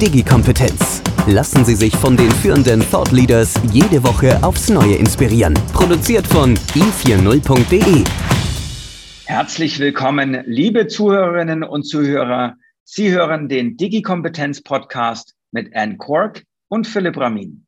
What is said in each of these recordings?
Digi-Kompetenz. Lassen Sie sich von den führenden Thought Leaders jede Woche aufs Neue inspirieren. Produziert von i40.de. Herzlich willkommen, liebe Zuhörerinnen und Zuhörer. Sie hören den Digi-Kompetenz Podcast mit Anne Cork und Philipp Ramin.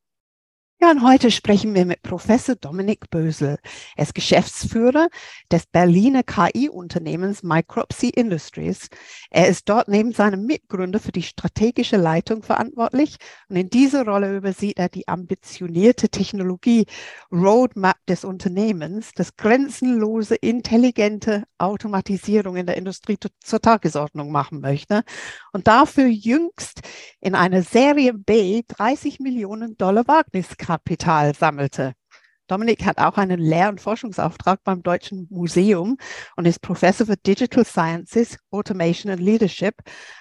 Ja, und heute sprechen wir mit Professor Dominik Bösel. Er ist Geschäftsführer des Berliner KI-Unternehmens Micropsy Industries. Er ist dort neben seinem Mitgründer für die strategische Leitung verantwortlich und in dieser Rolle übersieht er die ambitionierte Technologie-Roadmap des Unternehmens, das grenzenlose, intelligente Automatisierung in der Industrie zur Tagesordnung machen möchte und dafür jüngst in einer Serie B 30 Millionen Dollar Wagniskapital Kapital sammelte. Dominik hat auch einen Lehr- und Forschungsauftrag beim Deutschen Museum und ist Professor für Digital Sciences, Automation and Leadership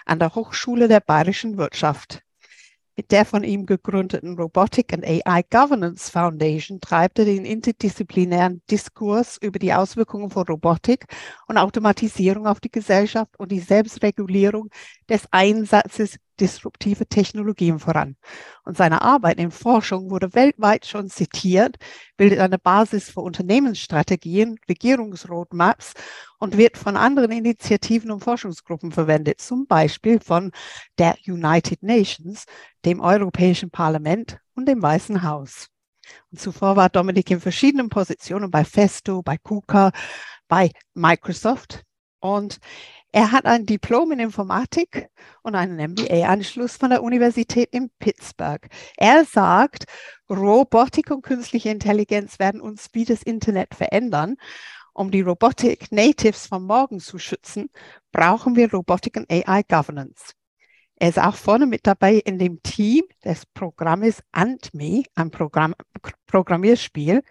an der Hochschule der Bayerischen Wirtschaft. Mit der von ihm gegründeten Robotic and AI Governance Foundation treibt er den interdisziplinären Diskurs über die Auswirkungen von Robotik und Automatisierung auf die Gesellschaft und die Selbstregulierung des Einsatzes disruptive Technologien voran. Und seine Arbeit in Forschung wurde weltweit schon zitiert, bildet eine Basis für Unternehmensstrategien, Regierungsroadmaps und wird von anderen Initiativen und Forschungsgruppen verwendet, zum Beispiel von der United Nations, dem Europäischen Parlament und dem Weißen Haus. Und zuvor war Dominik in verschiedenen Positionen bei Festo, bei KUKA, bei Microsoft. Und er hat ein Diplom in Informatik und einen MBA-Anschluss von der Universität in Pittsburgh. Er sagt, Robotik und künstliche Intelligenz werden uns wie das Internet verändern. Um die Robotik Natives von morgen zu schützen, brauchen wir Robotik und AI Governance. Er ist auch vorne mit dabei in dem Team des Programmes AntMe, ein Programm, Programmierspiel.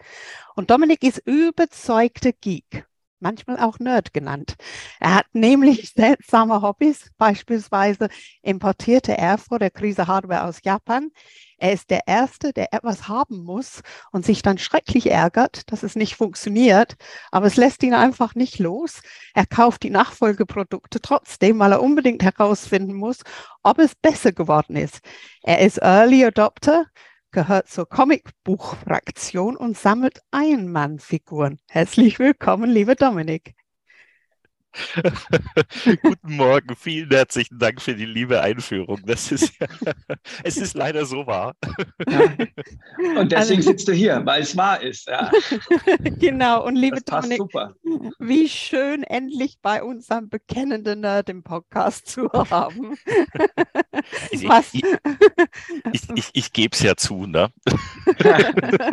Und Dominik ist überzeugter Geek manchmal auch Nerd genannt. Er hat nämlich seltsame Hobbys, beispielsweise importierte er vor der Krise Hardware aus Japan. Er ist der Erste, der etwas haben muss und sich dann schrecklich ärgert, dass es nicht funktioniert, aber es lässt ihn einfach nicht los. Er kauft die Nachfolgeprodukte trotzdem, weil er unbedingt herausfinden muss, ob es besser geworden ist. Er ist Early Adopter, gehört zur Comicbuchfraktion und sammelt Einmannfiguren. Herzlich willkommen, lieber Dominik. Guten Morgen, vielen herzlichen Dank für die liebe Einführung. Das ist, es ist leider so wahr. Ja. Und deswegen also, sitzt du hier, weil es wahr ist. Ja. Genau, und liebe Dominik, super. wie schön, endlich bei uns einen bekennenden Nerd im Podcast zu haben. Ich, Was? ich, ich, ich, ich gebe es ja zu, ne?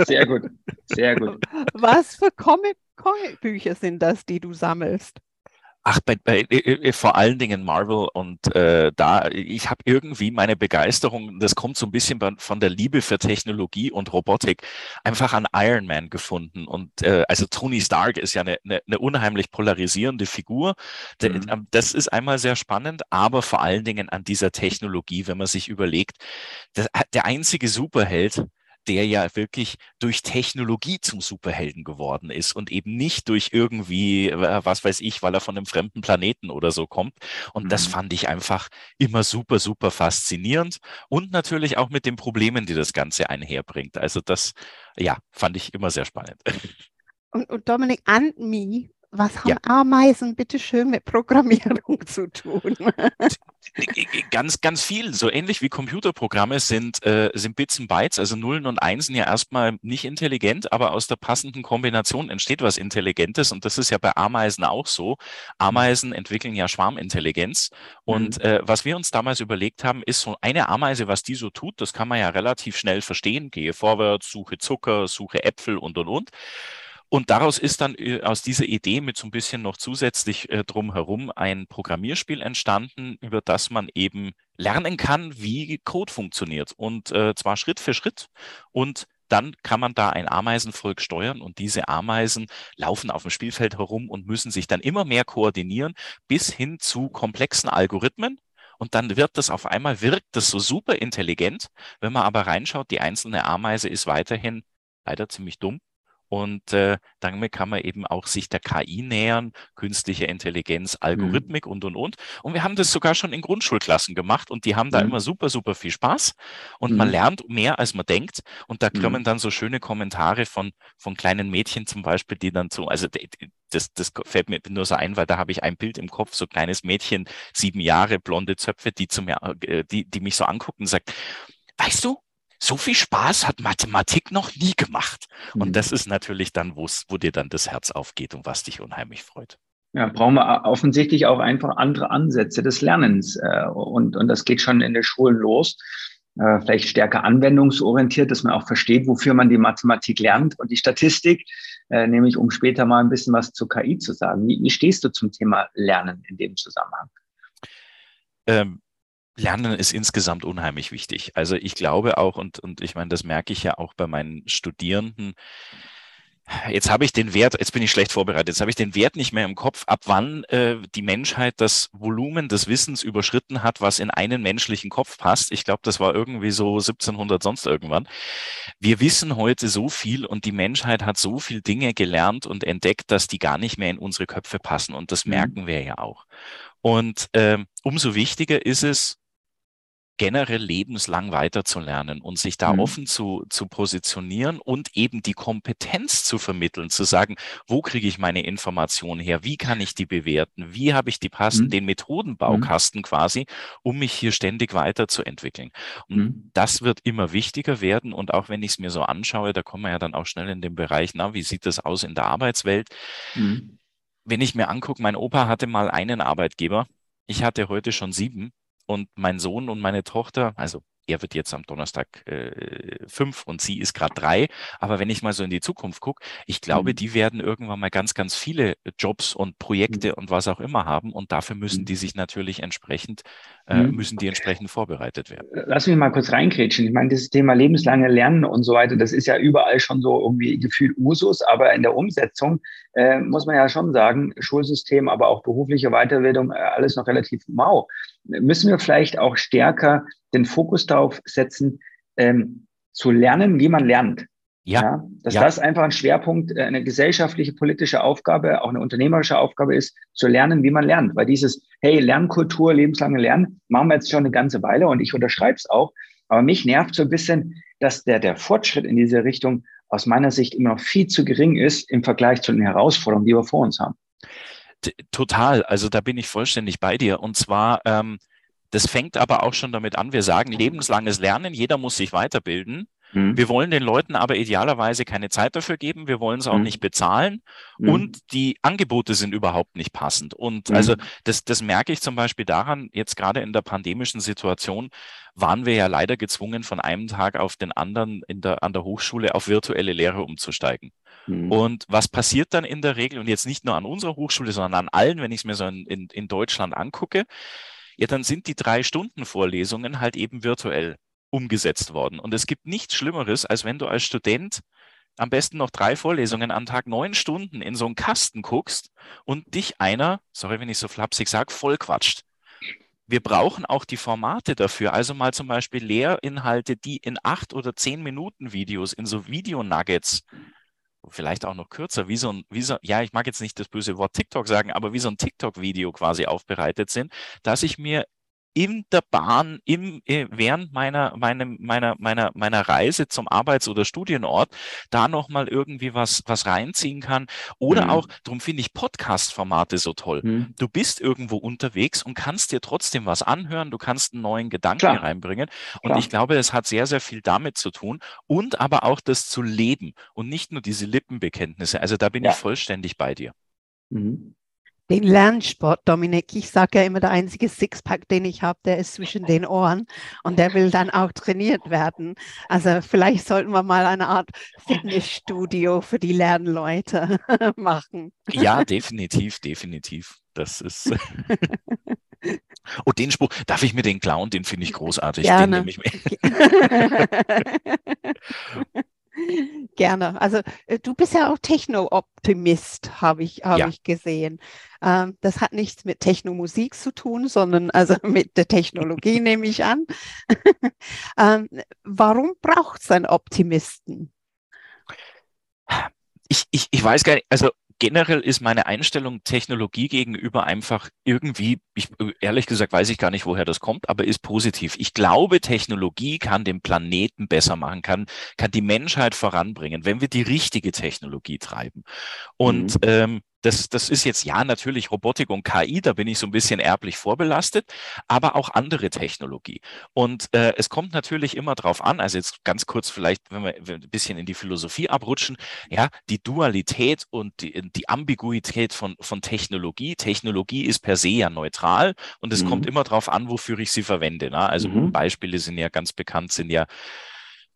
Sehr gut, sehr gut. Was für Comic-Bücher sind das, die du sammelst? Ach, bei, bei, äh, äh, vor allen Dingen Marvel und äh, da, ich habe irgendwie meine Begeisterung, das kommt so ein bisschen von der Liebe für Technologie und Robotik, einfach an Iron Man gefunden. Und äh, also Tony Stark ist ja eine, eine, eine unheimlich polarisierende Figur. Mhm. Ähm, das ist einmal sehr spannend, aber vor allen Dingen an dieser Technologie, wenn man sich überlegt, das, der einzige Superheld, der ja wirklich durch Technologie zum Superhelden geworden ist und eben nicht durch irgendwie, was weiß ich, weil er von einem fremden Planeten oder so kommt. Und mhm. das fand ich einfach immer super, super faszinierend und natürlich auch mit den Problemen, die das Ganze einherbringt. Also das, ja, fand ich immer sehr spannend. Und, und Dominik, and me was haben ja. Ameisen bitte schön mit Programmierung zu tun? ganz, ganz viel. So ähnlich wie Computerprogramme sind, äh, sind Bits und Bytes, also Nullen und Einsen ja erstmal nicht intelligent, aber aus der passenden Kombination entsteht was Intelligentes. Und das ist ja bei Ameisen auch so. Ameisen entwickeln ja Schwarmintelligenz. Und mhm. äh, was wir uns damals überlegt haben, ist so eine Ameise, was die so tut, das kann man ja relativ schnell verstehen. Gehe vorwärts, suche Zucker, suche Äpfel und und und. Und daraus ist dann äh, aus dieser Idee mit so ein bisschen noch zusätzlich äh, drumherum ein Programmierspiel entstanden, über das man eben lernen kann, wie Code funktioniert und äh, zwar Schritt für Schritt und dann kann man da ein Ameisenvolk steuern und diese Ameisen laufen auf dem Spielfeld herum und müssen sich dann immer mehr koordinieren bis hin zu komplexen Algorithmen. Und dann wird das auf einmal, wirkt das so super intelligent. Wenn man aber reinschaut, die einzelne Ameise ist weiterhin leider ziemlich dumm und äh, damit kann man eben auch sich der KI nähern, künstliche Intelligenz, Algorithmik mhm. und, und, und. Und wir haben das sogar schon in Grundschulklassen gemacht und die haben da mhm. immer super, super viel Spaß. Und mhm. man lernt mehr, als man denkt. Und da kommen mhm. dann so schöne Kommentare von, von kleinen Mädchen zum Beispiel, die dann so, also das, das fällt mir nur so ein, weil da habe ich ein Bild im Kopf, so kleines Mädchen, sieben Jahre, blonde Zöpfe, die zu mir, äh, die, die mich so angucken und sagt, weißt du, so viel Spaß hat Mathematik noch nie gemacht. Mhm. Und das ist natürlich dann, wo dir dann das Herz aufgeht und was dich unheimlich freut. Ja, brauchen wir offensichtlich auch einfach andere Ansätze des Lernens. Äh, und, und das geht schon in den Schulen los. Äh, vielleicht stärker anwendungsorientiert, dass man auch versteht, wofür man die Mathematik lernt und die Statistik, äh, nämlich um später mal ein bisschen was zur KI zu sagen. Wie, wie stehst du zum Thema Lernen in dem Zusammenhang? Ähm, Lernen ist insgesamt unheimlich wichtig. Also ich glaube auch, und, und ich meine, das merke ich ja auch bei meinen Studierenden, Jetzt habe ich den Wert, jetzt bin ich schlecht vorbereitet, jetzt habe ich den Wert nicht mehr im Kopf, ab wann äh, die Menschheit das Volumen des Wissens überschritten hat, was in einen menschlichen Kopf passt. Ich glaube, das war irgendwie so 1700 sonst irgendwann. Wir wissen heute so viel und die Menschheit hat so viel Dinge gelernt und entdeckt, dass die gar nicht mehr in unsere Köpfe passen und das mhm. merken wir ja auch. Und äh, umso wichtiger ist es, generell lebenslang weiterzulernen und sich da mhm. offen zu, zu positionieren und eben die Kompetenz zu vermitteln, zu sagen, wo kriege ich meine Informationen her, wie kann ich die bewerten, wie habe ich die passenden, mhm. den Methodenbaukasten mhm. quasi, um mich hier ständig weiterzuentwickeln. Und mhm. das wird immer wichtiger werden und auch wenn ich es mir so anschaue, da kommen wir ja dann auch schnell in den Bereich, na, wie sieht das aus in der Arbeitswelt? Mhm. Wenn ich mir angucke, mein Opa hatte mal einen Arbeitgeber, ich hatte heute schon sieben und mein Sohn und meine Tochter, also er wird jetzt am Donnerstag äh, fünf und sie ist gerade drei. Aber wenn ich mal so in die Zukunft gucke, ich glaube, mhm. die werden irgendwann mal ganz, ganz viele Jobs und Projekte mhm. und was auch immer haben. Und dafür müssen mhm. die sich natürlich entsprechend, äh, mhm. müssen die entsprechend vorbereitet werden. Äh, lass mich mal kurz reinkrätschen. Ich meine, dieses Thema lebenslange Lernen und so weiter, das ist ja überall schon so irgendwie gefühlt Usus. Aber in der Umsetzung äh, muss man ja schon sagen, Schulsystem, aber auch berufliche Weiterbildung, äh, alles noch relativ mau. Müssen wir vielleicht auch stärker den Fokus darauf setzen, ähm, zu lernen, wie man lernt. Ja. ja dass ja. das einfach ein Schwerpunkt, äh, eine gesellschaftliche, politische Aufgabe, auch eine unternehmerische Aufgabe ist, zu lernen, wie man lernt. Weil dieses, hey, Lernkultur, lebenslange Lernen, machen wir jetzt schon eine ganze Weile und ich unterschreibe es auch. Aber mich nervt so ein bisschen, dass der, der Fortschritt in diese Richtung aus meiner Sicht immer noch viel zu gering ist im Vergleich zu den Herausforderungen, die wir vor uns haben. Total, also da bin ich vollständig bei dir. Und zwar, ähm, das fängt aber auch schon damit an, wir sagen lebenslanges Lernen, jeder muss sich weiterbilden. Mhm. Wir wollen den Leuten aber idealerweise keine Zeit dafür geben, wir wollen es auch mhm. nicht bezahlen mhm. und die Angebote sind überhaupt nicht passend. Und mhm. also das, das merke ich zum Beispiel daran, jetzt gerade in der pandemischen Situation waren wir ja leider gezwungen, von einem Tag auf den anderen in der, an der Hochschule auf virtuelle Lehre umzusteigen. Mhm. Und was passiert dann in der Regel, und jetzt nicht nur an unserer Hochschule, sondern an allen, wenn ich es mir so in, in Deutschland angucke, ja, dann sind die drei Stunden Vorlesungen halt eben virtuell umgesetzt worden. Und es gibt nichts Schlimmeres, als wenn du als Student am besten noch drei Vorlesungen am Tag neun Stunden in so einen Kasten guckst und dich einer, sorry, wenn ich so flapsig sage, vollquatscht. Wir brauchen auch die Formate dafür. Also mal zum Beispiel Lehrinhalte, die in acht oder zehn Minuten Videos, in so Video-Nuggets vielleicht auch noch kürzer, wie so ein, wie so, ja, ich mag jetzt nicht das böse Wort TikTok sagen, aber wie so ein TikTok-Video quasi aufbereitet sind, dass ich mir in der Bahn, im, äh, während meiner, meinem, meiner, meiner, meiner Reise zum Arbeits- oder Studienort da nochmal irgendwie was, was reinziehen kann. Oder mhm. auch, darum finde ich Podcast-Formate so toll. Mhm. Du bist irgendwo unterwegs und kannst dir trotzdem was anhören, du kannst einen neuen Gedanken Klar. reinbringen. Und Klar. ich glaube, es hat sehr, sehr viel damit zu tun und aber auch das zu leben und nicht nur diese Lippenbekenntnisse. Also da bin ja. ich vollständig bei dir. Mhm den Lernsport, Dominik. Ich sage ja immer, der einzige Sixpack, den ich habe, der ist zwischen den Ohren und der will dann auch trainiert werden. Also vielleicht sollten wir mal eine Art Fitnessstudio für die Lernleute machen. Ja, definitiv, definitiv. Das ist. oh, den Spruch, darf ich mir den klauen? Den finde ich großartig. Gerne. Den nehme ich mir. Gerne. Also äh, du bist ja auch Techno-Optimist, habe ich, hab Ja. ich gesehen. Ähm, das hat nichts mit Technomusik zu tun, sondern also mit der Technologie nehme ich an. ähm, warum braucht es einen Optimisten? Ich, ich, ich weiß gar nicht, also generell ist meine Einstellung Technologie gegenüber einfach irgendwie, ich, ehrlich gesagt weiß ich gar nicht, woher das kommt, aber ist positiv. Ich glaube, Technologie kann den Planeten besser machen, kann, kann die Menschheit voranbringen, wenn wir die richtige Technologie treiben. Und Mhm. ähm, das, das ist jetzt ja natürlich Robotik und KI, da bin ich so ein bisschen erblich vorbelastet, aber auch andere Technologie. Und äh, es kommt natürlich immer drauf an, also jetzt ganz kurz vielleicht, wenn wir, wenn wir ein bisschen in die Philosophie abrutschen, ja, die Dualität und die, die Ambiguität von, von Technologie. Technologie ist per se ja neutral und es Mhm. kommt immer darauf an, wofür ich sie verwende. Ne? Also Mhm. Beispiele sind ja ganz bekannt, sind ja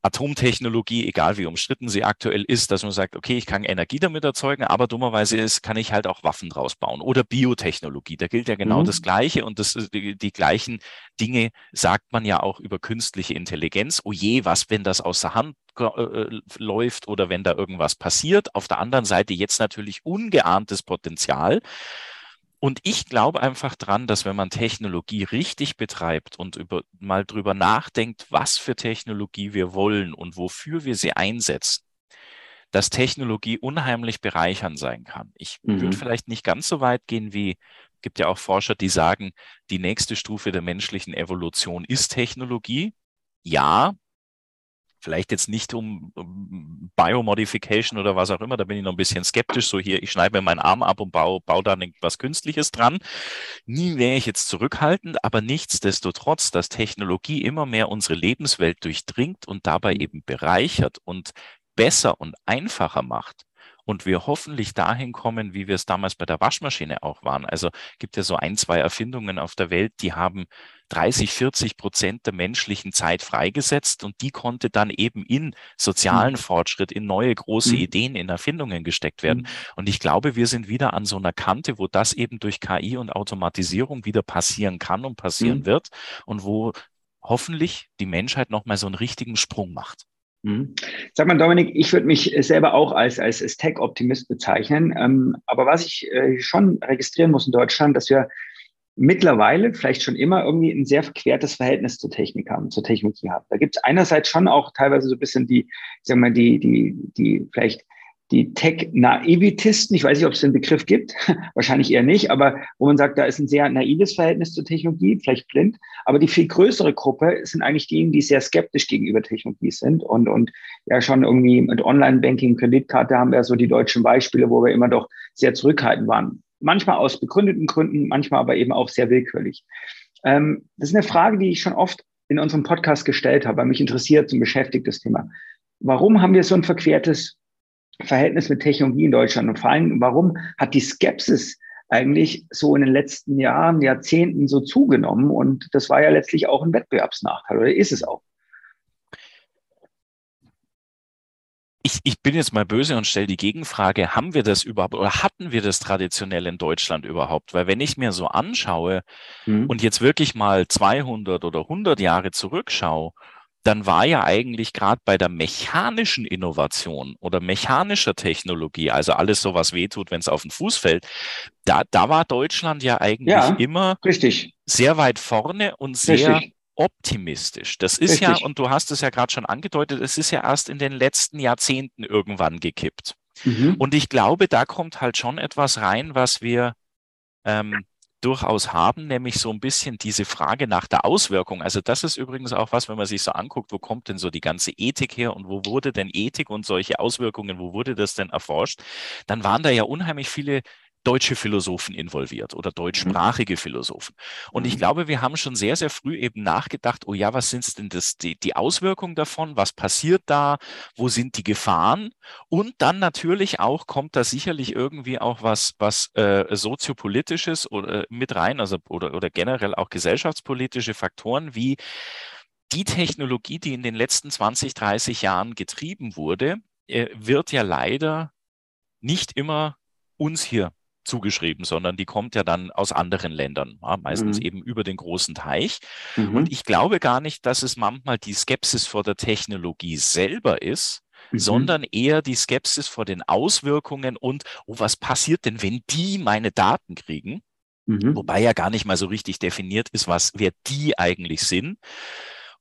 Atomtechnologie, egal wie umstritten sie aktuell ist, dass man sagt, okay, ich kann Energie damit erzeugen, aber dummerweise ist, kann ich halt auch Waffen draus bauen. Oder Biotechnologie, da gilt ja genau Mhm. das Gleiche und das, ist- die, die gleichen Dinge sagt man ja auch über künstliche Intelligenz. Oh je, was, wenn das aus der Hand ge- äh, läuft oder wenn da irgendwas passiert. Auf der anderen Seite jetzt natürlich ungeahntes Potenzial. Und ich glaube einfach dran, dass wenn man Technologie richtig betreibt und über, mal drüber nachdenkt, was für Technologie wir wollen und wofür wir sie einsetzen, dass Technologie unheimlich bereichernd sein kann. Ich Mhm. würde vielleicht nicht ganz so weit gehen wie, gibt ja auch Forscher, die sagen, die nächste Stufe der menschlichen Evolution ist Technologie. Ja, vielleicht jetzt nicht um, Biomodification oder was auch immer, da bin ich noch ein bisschen skeptisch. So hier, ich schneide mir meinen Arm ab und baue, baue da was Künstliches dran. Nie wäre ich jetzt zurückhaltend, aber nichtsdestotrotz, dass Technologie immer mehr unsere Lebenswelt durchdringt und dabei eben bereichert und besser und einfacher macht. Und wir hoffentlich dahin kommen, wie wir es damals bei der Waschmaschine auch waren. Also gibt ja so ein, zwei Erfindungen auf der Welt, die haben 30, 40 Prozent der menschlichen Zeit freigesetzt und die konnte dann eben in sozialen Fortschritt, in neue große Mhm. Ideen, in Erfindungen gesteckt werden. Mhm. Und ich glaube, wir sind wieder an so einer Kante, wo das eben durch KI und Automatisierung wieder passieren kann und passieren Mhm. wird und wo hoffentlich die Menschheit nochmal so einen richtigen Sprung macht. Mhm. Sag mal, Dominik, ich würde mich selber auch als, als, als Tech-Optimist bezeichnen. Ähm, aber was ich äh, schon registrieren muss in Deutschland, dass wir mittlerweile, vielleicht schon immer, irgendwie ein sehr verquertes Verhältnis zur Technik haben, zur Technologie haben. Da gibt es einerseits schon auch teilweise so ein bisschen die, sagen wir mal, die, die, die vielleicht die Tech-Naivitisten, ich weiß nicht, ob es den Begriff gibt, wahrscheinlich eher nicht, aber wo man sagt, da ist ein sehr naives Verhältnis zur Technologie, vielleicht blind, aber die viel größere Gruppe sind eigentlich diejenigen, die sehr skeptisch gegenüber Technologie sind und, und ja schon irgendwie mit Online-Banking, Kreditkarte haben wir so die deutschen Beispiele, wo wir immer doch sehr zurückhaltend waren. Manchmal aus begründeten Gründen, manchmal aber eben auch sehr willkürlich. Ähm, das ist eine Frage, die ich schon oft in unserem Podcast gestellt habe, weil mich interessiert und beschäftigt das Thema. Warum haben wir so ein verquertes Verhältnis mit Technologie in Deutschland und vor allem, warum hat die Skepsis eigentlich so in den letzten Jahren, Jahrzehnten so zugenommen und das war ja letztlich auch ein Wettbewerbsnachteil oder ist es auch? Ich, ich bin jetzt mal böse und stelle die Gegenfrage, haben wir das überhaupt oder hatten wir das traditionell in Deutschland überhaupt? Weil wenn ich mir so anschaue Hm. und jetzt wirklich mal 200 oder 100 Jahre zurückschaue, dann war ja eigentlich gerade bei der mechanischen Innovation oder mechanischer Technologie, also alles so, was wehtut, wenn es auf den Fuß fällt, da, da war Deutschland ja eigentlich Ja. immer Richtig, sehr weit vorne und sehr richtig. Optimistisch. Das ist ja, Richtig. und du hast es ja gerade schon angedeutet, es ist ja erst in den letzten Jahrzehnten irgendwann gekippt. Mhm. Und ich glaube, da kommt halt schon etwas rein, was wir ähm, durchaus haben, nämlich so ein bisschen diese Frage nach der Auswirkung. Also das ist übrigens auch was, wenn man sich so anguckt, wo kommt denn so die ganze Ethik her und wo wurde denn Ethik und solche Auswirkungen, wo wurde das denn erforscht? Dann waren da ja unheimlich viele deutsche Philosophen involviert oder deutschsprachige Philosophen. Und ich Mhm. glaube, wir haben schon sehr, sehr früh eben nachgedacht, oh ja, was sind denn das, die, die Auswirkungen davon? Was passiert da? Wo sind die Gefahren? Und dann natürlich auch kommt da sicherlich irgendwie auch was, was äh, soziopolitisches oder mit rein, also oder, oder generell auch gesellschaftspolitische Faktoren wie die Technologie, die in den letzten 20, 30 Jahren getrieben wurde, äh, wird ja leider nicht immer uns hier zugeschrieben, sondern die kommt ja dann aus anderen Ländern, ja, meistens mhm. eben über den großen Teich. Mhm. Und ich glaube gar nicht, dass es manchmal die Skepsis vor der Technologie selber ist, mhm. sondern eher die Skepsis vor den Auswirkungen und, oh, was passiert denn, wenn die meine Daten kriegen? Mhm. Wobei ja gar nicht mal so richtig definiert ist, was, wer die eigentlich sind.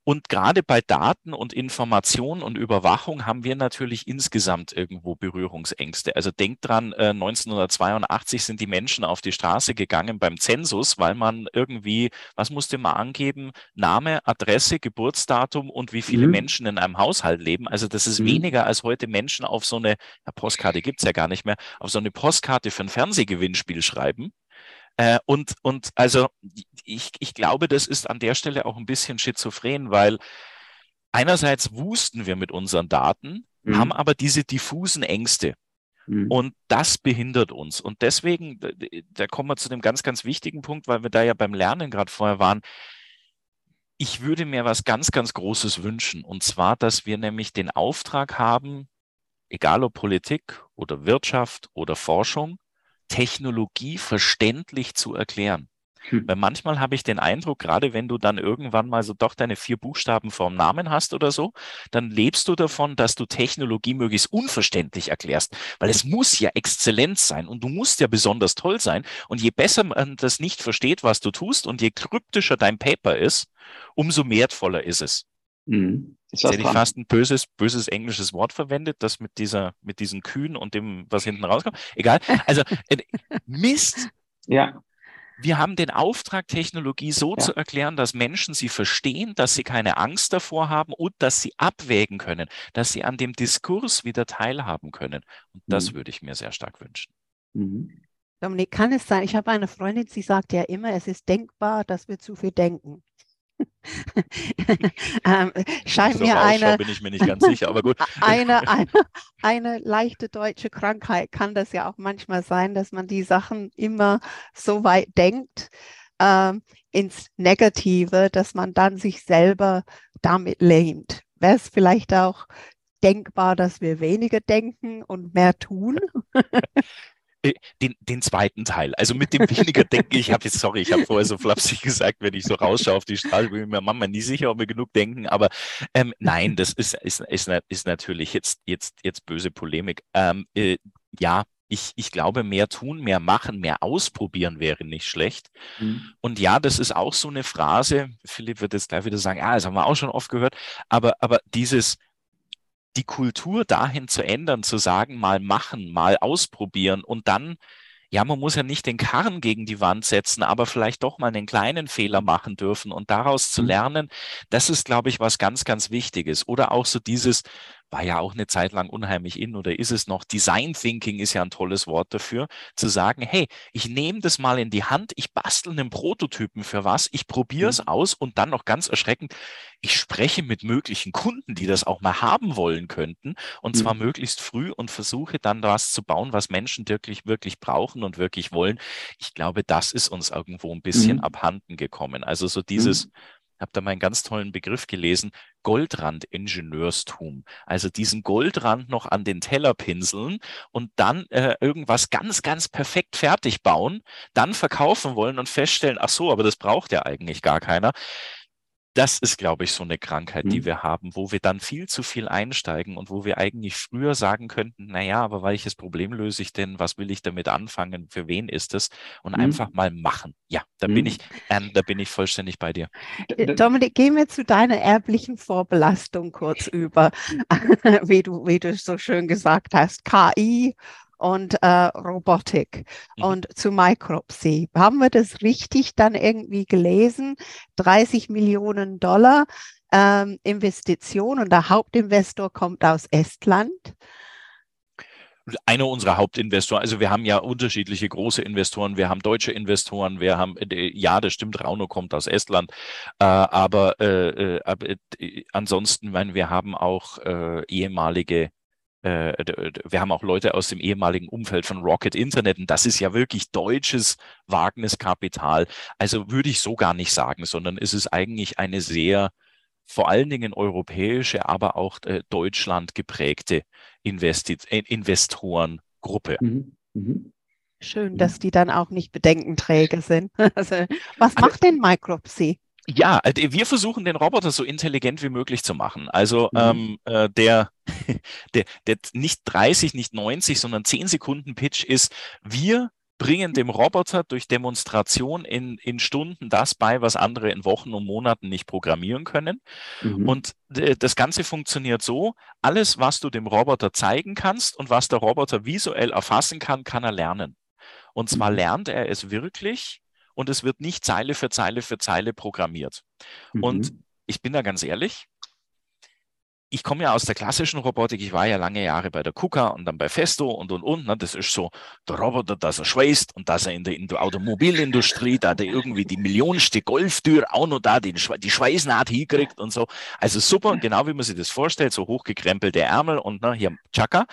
Und gerade bei Daten und Information und Überwachung haben wir natürlich insgesamt irgendwo Berührungsängste. Also denkt dran, 1982 äh, sind die Menschen auf die Straße gegangen beim Zensus, weil man irgendwie, was musste man angeben? Name, Adresse, Geburtsdatum und wie viele mhm. Menschen in einem Haushalt leben. Also das ist mhm. weniger als heute Menschen auf so eine, ja, Postkarte gibt's ja gar nicht mehr, auf so eine Postkarte für ein Fernsehgewinnspiel schreiben. Äh, und, und also ich, ich glaube, das ist an der Stelle auch ein bisschen schizophren, weil einerseits wussten wir mit unseren Daten, mhm. haben aber diese diffusen Ängste. Mhm. Und das behindert uns. Und deswegen, da kommen wir zu dem ganz, ganz wichtigen Punkt, weil wir da ja beim Lernen gerade vorher waren. Ich würde mir was ganz, ganz Großes wünschen. Und zwar, dass wir nämlich den Auftrag haben, egal ob Politik oder Wirtschaft oder Forschung, Technologie verständlich zu erklären. Hm. Weil manchmal habe ich den Eindruck, gerade wenn du dann irgendwann mal so doch deine vier Buchstaben vorm Namen hast oder so, dann lebst du davon, dass du Technologie möglichst unverständlich erklärst, weil es muss ja Exzellenz sein und du musst ja besonders toll sein. Und je besser man das nicht versteht, was du tust und je kryptischer dein Paper ist, umso wertvoller ist es. Mhm. Jetzt hätte ich fast ein böses, böses englisches Wort verwendet, das mit dieser, mit diesen Kühen und dem, was hinten rauskommt. Egal. Also äh, Mist. Ja. Wir haben den Auftrag, Technologie so ja. zu erklären, dass Menschen sie verstehen, dass sie keine Angst davor haben und dass sie abwägen können, dass sie an dem Diskurs wieder teilhaben können. Und das mhm. würde ich mir sehr stark wünschen. Mhm. Dominik, kann es sein, ich habe eine Freundin, sie sagt ja immer, es ist denkbar, dass wir zu viel denken. ähm, scheint mir eine, bin ich mir nicht ganz sicher, aber gut. eine, eine, eine leichte deutsche Krankheit kann das ja auch manchmal sein, dass man die Sachen immer so weit denkt ähm, ins Negative, dass man dann sich selber damit lähmt. Wäre es vielleicht auch denkbar, dass wir weniger denken und mehr tun? Äh, den, den zweiten Teil. Also mit dem weniger denken, ich habe jetzt, sorry, ich habe vorher so flapsig gesagt, wenn ich so rausschaue auf die Straße, bin ich mir manchmal nie sicher, ob wir genug denken, aber ähm, nein, das ist, ist, ist, ist natürlich jetzt, jetzt, jetzt böse Polemik. Ähm, äh, ja, ich, ich glaube, mehr tun, mehr machen, mehr ausprobieren wäre nicht schlecht. Mhm. Und ja, das ist auch so eine Phrase, Philipp wird jetzt gleich wieder sagen, ja, das haben wir auch schon oft gehört, aber, aber dieses, die Kultur dahin zu ändern, zu sagen, mal machen, mal ausprobieren und dann, ja, man muss ja nicht den Karren gegen die Wand setzen, aber vielleicht doch mal einen kleinen Fehler machen dürfen und daraus zu mhm. lernen, das ist, glaube ich, was ganz, ganz Wichtiges. Oder auch so dieses, war ja auch eine Zeit lang unheimlich in oder ist es noch. Design Thinking ist ja ein tolles Wort dafür, zu sagen, hey, ich nehme das mal in die Hand, ich bastel einen Prototypen für was, ich probiere es mhm. aus und dann noch ganz erschreckend, ich spreche mit möglichen Kunden, die das auch mal haben wollen könnten und mhm. zwar möglichst früh und versuche dann was zu bauen, was Menschen wirklich, wirklich brauchen und wirklich wollen. Ich glaube, das ist uns irgendwo ein bisschen mhm. abhanden gekommen. Also so dieses, mhm habe da mal einen ganz tollen Begriff gelesen, Goldrand-Ingenieurstum. Also diesen Goldrand noch an den Teller pinseln und dann äh, irgendwas ganz, ganz perfekt fertig bauen, dann verkaufen wollen und feststellen, ach so, aber das braucht ja eigentlich gar keiner das ist, glaube ich, so eine Krankheit, die mhm. wir haben, wo wir dann viel zu viel einsteigen und wo wir eigentlich früher sagen könnten, na ja, aber welches Problem löse ich denn? Was will ich damit anfangen? Für wen ist es? Und mhm. einfach mal machen. Ja, da mhm. bin ich, ähm, da bin ich vollständig bei dir. Äh, Dominik, gehen wir zu deiner erblichen Vorbelastung kurz über, wie du, wie du so schön gesagt hast, KI und äh, Robotik mhm. und zu Micropsy. Haben wir das richtig dann irgendwie gelesen? 30 Millionen Dollar ähm, Investition und der Hauptinvestor kommt aus Estland einer unserer Hauptinvestoren. Also wir haben ja unterschiedliche große Investoren. Wir haben deutsche Investoren. Wir haben, äh, ja, das stimmt, Rauno kommt aus Estland. Äh, aber, äh, äh aber äh, ansonsten, meine, wir haben auch äh, ehemalige wir haben auch Leute aus dem ehemaligen Umfeld von Rocket Internet und das ist ja wirklich deutsches Wagniskapital. Also würde ich so gar nicht sagen, sondern es ist eigentlich eine sehr vor allen Dingen europäische, aber auch äh, Deutschland geprägte Investi äh, Investorengruppe. Mhm. Mhm. Schön, dass die dann auch nicht bedenkenträger sind. Also, was macht denn Micropsy? Ja, äh, wir versuchen den Roboter so intelligent wie möglich zu machen. Also mhm. ähm, äh, der, der, der nicht 30, nicht 90, sondern 10 Sekunden Pitch ist, wir bringen dem Roboter durch Demonstration in, in Stunden das bei, was andere in Wochen und Monaten nicht programmieren können. Mhm. Und äh, das Ganze funktioniert so, alles, was du dem Roboter zeigen kannst und was der Roboter visuell erfassen kann, kann er lernen. Und zwar mhm. lernt er es wirklich und es wird nicht Zeile für Zeile für Zeile programmiert. Mhm. Und ich bin da ganz ehrlich, ich komme ja aus der klassischen Robotik. Ich war ja lange Jahre bei der KUKA und dann bei Festo und und und. Ne? Das ist so der Roboter, dass er schweißt und dass er in der, in der Automobilindustrie, da der irgendwie die millionste Golftür auch noch da die, die Schweißnaht hinkriegt und so. Also super, genau wie man sich das vorstellt, so hochgekrempelte Ärmel und ne, hier Chaka.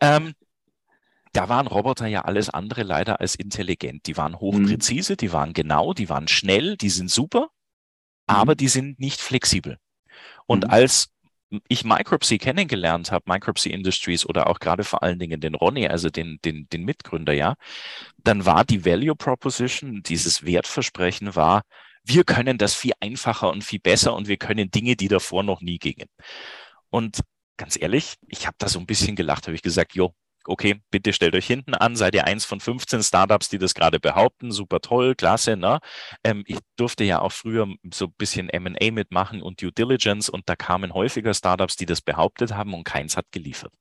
Ähm, da waren Roboter ja alles andere leider als intelligent. Die waren hochpräzise, mhm. die waren genau, die waren schnell, die sind super, mhm. aber die sind nicht flexibel. Und mhm. als ich Micropsy kennengelernt habe, Micropsy Industries oder auch gerade vor allen Dingen den Ronny, also den, den, den Mitgründer, ja, dann war die Value Proposition, dieses Wertversprechen war, wir können das viel einfacher und viel besser und wir können Dinge, die davor noch nie gingen. Und ganz ehrlich, ich habe da so ein bisschen gelacht, habe ich gesagt, jo, okay, bitte stellt euch hinten an, seid ihr eins von 15 Startups, die das gerade behaupten, super toll, klasse, ne? Ähm, ich durfte ja auch früher so ein bisschen M&A mitmachen und Due Diligence und da kamen häufiger Startups, die das behauptet haben und keins hat geliefert.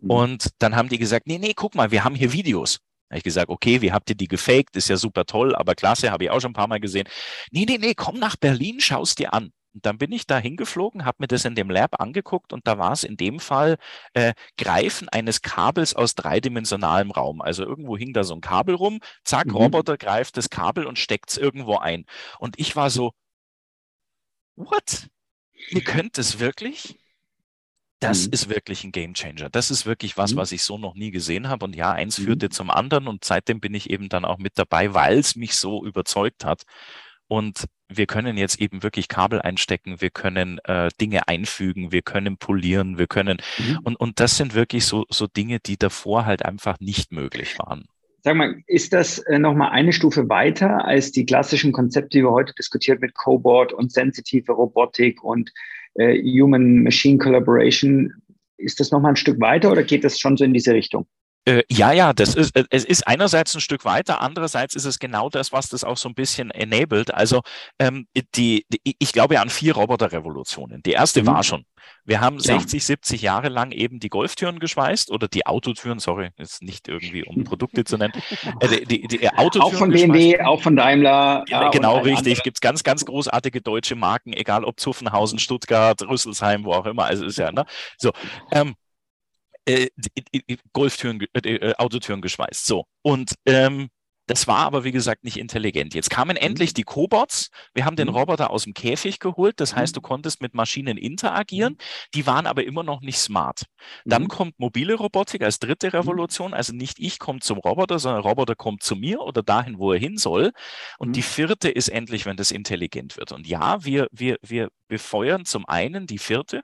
Mhm. Und dann haben die gesagt, nee, nee, guck mal, wir haben hier Videos. Da habe ich gesagt, okay, wie habt ihr die gefaked? Ist ja super toll, aber klasse, habe ich auch schon ein paar Mal gesehen. Nee, nee, nee, komm nach Berlin, schaust dir an. Und dann bin ich da hingeflogen, habe mir das in dem Lab angeguckt und da war es in dem Fall äh, Greifen eines Kabels aus dreidimensionalem Raum. Also irgendwo hing da so ein Kabel rum, zack, mhm. Roboter greift das Kabel und steckt es irgendwo ein. Und ich war so, what? Ihr könnt es wirklich? Das mhm. ist wirklich ein Game Changer. Das ist wirklich was, mhm. was ich so noch nie gesehen habe. Und ja, eins mhm. führte zum anderen und seitdem bin ich eben dann auch mit dabei, weil es mich so überzeugt hat. Und wir können jetzt eben wirklich Kabel einstecken, wir können äh, Dinge einfügen, wir können polieren, wir können mhm. und, und das sind wirklich so, so Dinge, die davor halt einfach nicht möglich waren. Sag mal, ist das äh, nochmal eine Stufe weiter als die klassischen Konzepte, die wir heute diskutiert mit Cobot und sensitive Robotik und äh, Human-Machine Collaboration? Ist das nochmal ein Stück weiter oder geht das schon so in diese Richtung? Äh, ja, ja, das ist, äh, es ist einerseits ein Stück weiter, andererseits ist es genau das, was das auch so ein bisschen enabled. Also ähm, die, die, ich glaube ja an vier Roboterrevolutionen. Die erste mhm. war schon. Wir haben ja. 60, 70 Jahre lang eben die Golftüren geschweißt oder die Autotüren, sorry, ist nicht irgendwie um Produkte zu nennen. Äh, die, die, Autotüren auch von BMW, auch von Daimler. Ja, genau, richtig. Gibt es ganz, ganz großartige deutsche Marken, egal ob Zuffenhausen, Stuttgart, Rüsselsheim, wo auch immer. Also ist ja, ne? So. Ähm, äh, Golftüren, äh, äh, Autotüren geschweißt. So. Und ähm, das war aber, wie gesagt, nicht intelligent. Jetzt kamen mhm. endlich die Cobots. Wir haben den mhm. Roboter aus dem Käfig geholt. Das heißt, du mhm. konntest mit Maschinen interagieren. Die waren aber immer noch nicht smart. Dann kommt mobile Robotik als dritte Revolution. Also nicht ich komme zum Roboter, sondern der Roboter kommt zu mir oder dahin, wo er hin soll. Und die vierte ist endlich, wenn das intelligent wird. Und ja, wir, wir, wir befeuern zum einen die vierte,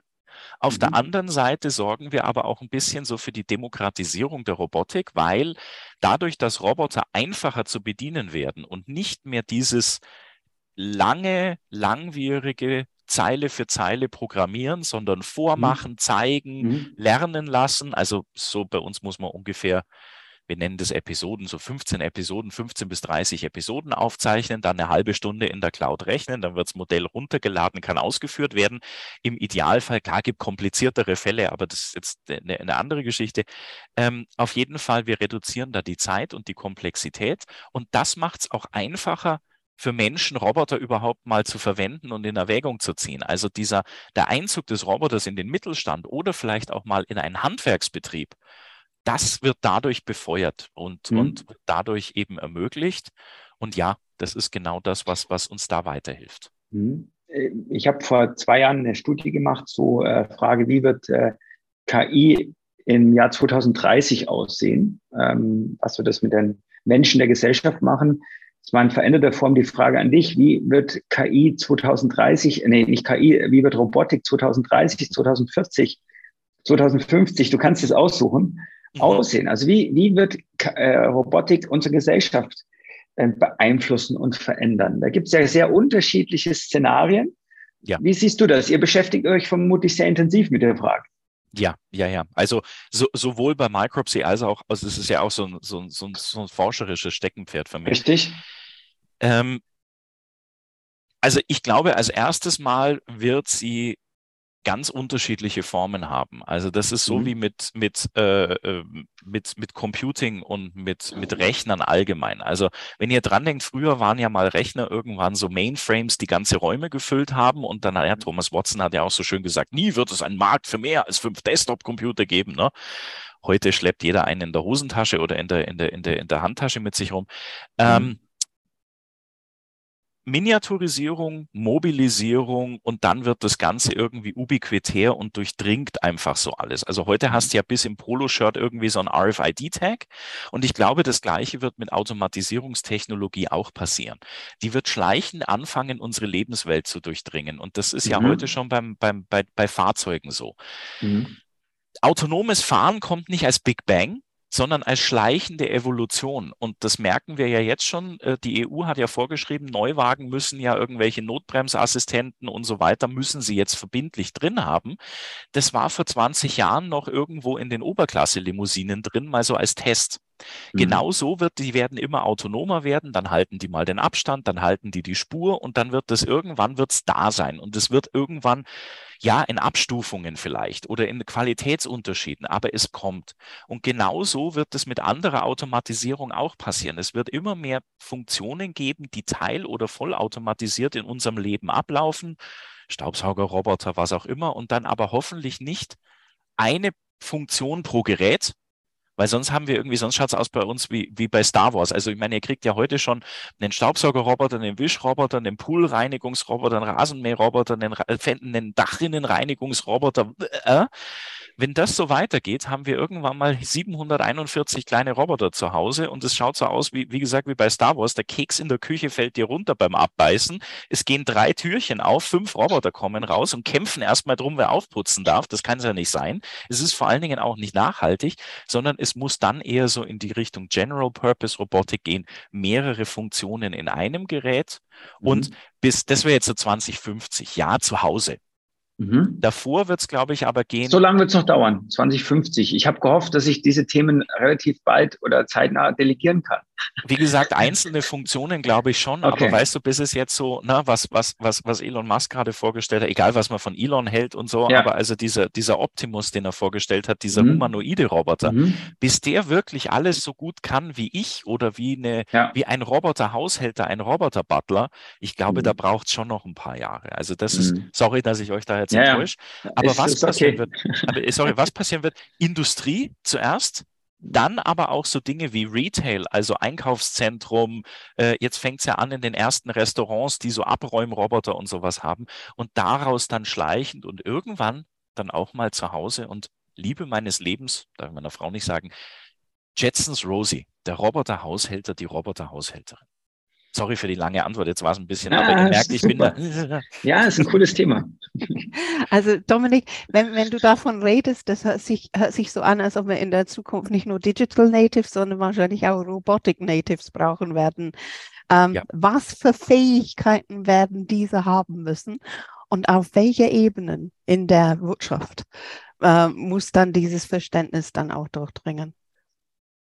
auf mhm. der anderen Seite sorgen wir aber auch ein bisschen so für die Demokratisierung der Robotik, weil dadurch, dass Roboter einfacher zu bedienen werden und nicht mehr dieses lange, langwierige Zeile für Zeile programmieren, sondern vormachen, mhm. zeigen, mhm. lernen lassen. Also so bei uns muss man ungefähr wir nennen das Episoden, so 15 Episoden, 15 bis 30 Episoden aufzeichnen, dann eine halbe Stunde in der Cloud rechnen, dann wird das Modell runtergeladen, kann ausgeführt werden. Im Idealfall, klar, gibt kompliziertere Fälle, aber das ist jetzt eine, eine andere Geschichte. Ähm, auf jeden Fall, wir reduzieren da die Zeit und die Komplexität und das macht es auch einfacher, für Menschen Roboter überhaupt mal zu verwenden und in Erwägung zu ziehen. Also dieser, der Einzug des Roboters in den Mittelstand oder vielleicht auch mal in einen Handwerksbetrieb das wird dadurch befeuert und, mhm. und dadurch eben ermöglicht. Und ja, das ist genau das, was, was uns da weiterhilft. Mhm. Ich habe vor zwei Jahren eine Studie gemacht zur äh, Frage, wie wird äh, KI im Jahr 2030 aussehen? Ähm, was wird das mit den Menschen der Gesellschaft machen? Es war in veränderter Form die Frage an dich, wie wird KI 2030, nee, nicht KI, wie wird Robotik 2030, 2040, 2050, du kannst es aussuchen. Mhm. aussehen? Also wie, wie wird äh, Robotik unsere Gesellschaft äh, beeinflussen und verändern? Da gibt es ja sehr unterschiedliche Szenarien. Ja. Wie siehst du das? Ihr beschäftigt euch vermutlich sehr intensiv mit der Frage. Ja, ja, ja. Also so, sowohl bei Micropsy als auch, also es ist ja auch so ein, so, ein, so, ein, so ein forscherisches Steckenpferd für mich. Richtig. Ähm, also ich glaube, als erstes Mal wird sie ganz unterschiedliche Formen haben. Also das ist so mhm. wie mit, mit, äh, ähm, mit, mit Computing und mit, mit Rechnern allgemein. Also wenn ihr dran denkt, früher waren ja mal Rechner irgendwann so Mainframes, die ganze Räume gefüllt haben und dann, ja, Thomas Watson hat ja auch so schön gesagt, nie wird es einen Markt für mehr als fünf Desktop-Computer geben. Ne? Heute schleppt jeder einen in der Hosentasche oder in der, in der, in der, in der Handtasche mit sich rum. Mhm. Ähm, Miniaturisierung, Mobilisierung und dann wird das Ganze irgendwie ubiquitär und durchdringt einfach so alles. Also heute hast du ja bis im Poloshirt irgendwie so ein RFID-Tag und ich glaube, das Gleiche wird mit Automatisierungstechnologie auch passieren. Die wird schleichend anfangen, unsere Lebenswelt zu durchdringen und das ist ja mhm. heute schon beim, beim, bei, bei Fahrzeugen so. Mhm. Autonomes Fahren kommt nicht als Big Bang, sondern als schleichende Evolution. Und das merken wir ja jetzt schon. Äh, die EU hat ja vorgeschrieben, Neuwagen müssen ja irgendwelche Notbremsassistenten und so weiter, müssen sie jetzt verbindlich drin haben. Das war vor 20 Jahren noch irgendwo in den Oberklasse-Limousinen drin, mal so als Test. Mhm. Genau so wird, die werden immer autonomer werden, dann halten die mal den Abstand, dann halten die die Spur und dann wird das irgendwann wird's da sein und es wird irgendwann ja, in Abstufungen vielleicht oder in Qualitätsunterschieden, aber es kommt. Und genauso wird es mit anderer Automatisierung auch passieren. Es wird immer mehr Funktionen geben, die teil- oder vollautomatisiert in unserem Leben ablaufen. Staubsauger, Roboter, was auch immer. Und dann aber hoffentlich nicht eine Funktion pro Gerät, weil sonst haben wir irgendwie, sonst schaut es aus bei uns wie, wie bei Star Wars. Also ich meine, ihr kriegt ja heute schon einen Staubsaugerroboter, einen Wischroboter, einen Poolreinigungsroboter, einen Rasenmäherroboter, einen, einen Dachrinnenreinigungsroboter. Äh, wenn das so weitergeht, haben wir irgendwann mal 741 kleine Roboter zu Hause und es schaut so aus, wie, wie gesagt, wie bei Star Wars. Der Keks in der Küche fällt dir runter beim Abbeißen. Es gehen drei Türchen auf, fünf Roboter kommen raus und kämpfen erstmal drum, wer aufputzen darf. Das kann es ja nicht sein. Es ist vor allen Dingen auch nicht nachhaltig, sondern es muss dann eher so in die Richtung General Purpose Robotik gehen. Mehrere Funktionen in einem Gerät und mhm. bis, das wäre jetzt so 2050, ja, zu Hause. Mhm. Davor wird es, glaube ich, aber gehen. So lange wird es noch dauern, 2050. Ich habe gehofft, dass ich diese Themen relativ bald oder zeitnah delegieren kann. Wie gesagt, einzelne Funktionen glaube ich schon, okay. aber weißt du, bis es jetzt so, na, was, was, was, was Elon Musk gerade vorgestellt hat, egal was man von Elon hält und so, ja. aber also dieser, dieser Optimus, den er vorgestellt hat, dieser mhm. humanoide Roboter, mhm. bis der wirklich alles so gut kann wie ich oder wie eine, ja. wie ein Roboter-Haushälter, ein Roboter-Butler, ich glaube, mhm. da braucht es schon noch ein paar Jahre. Also das ist, mhm. sorry, dass ich euch da jetzt ja, enttäusche, aber ist, was ist passieren okay. wird, aber, sorry, was passieren wird, Industrie zuerst, dann aber auch so Dinge wie Retail, also Einkaufszentrum. Äh, jetzt fängt es ja an in den ersten Restaurants, die so Abräumroboter und sowas haben. Und daraus dann schleichend und irgendwann dann auch mal zu Hause und Liebe meines Lebens, darf ich meiner Frau nicht sagen, Jetsons Rosie, der Roboterhaushälter, die Roboterhaushälterin. Sorry für die lange Antwort, jetzt war es ein bisschen, ja, aber ihr merkt, ich super. bin da. Ja, ist ein cooles Thema. Also Dominik, wenn, wenn du davon redest, das hört sich, hört sich so an, als ob wir in der Zukunft nicht nur Digital Natives, sondern wahrscheinlich auch Robotic Natives brauchen werden. Ähm, ja. Was für Fähigkeiten werden diese haben müssen und auf welche Ebenen in der Wirtschaft äh, muss dann dieses Verständnis dann auch durchdringen?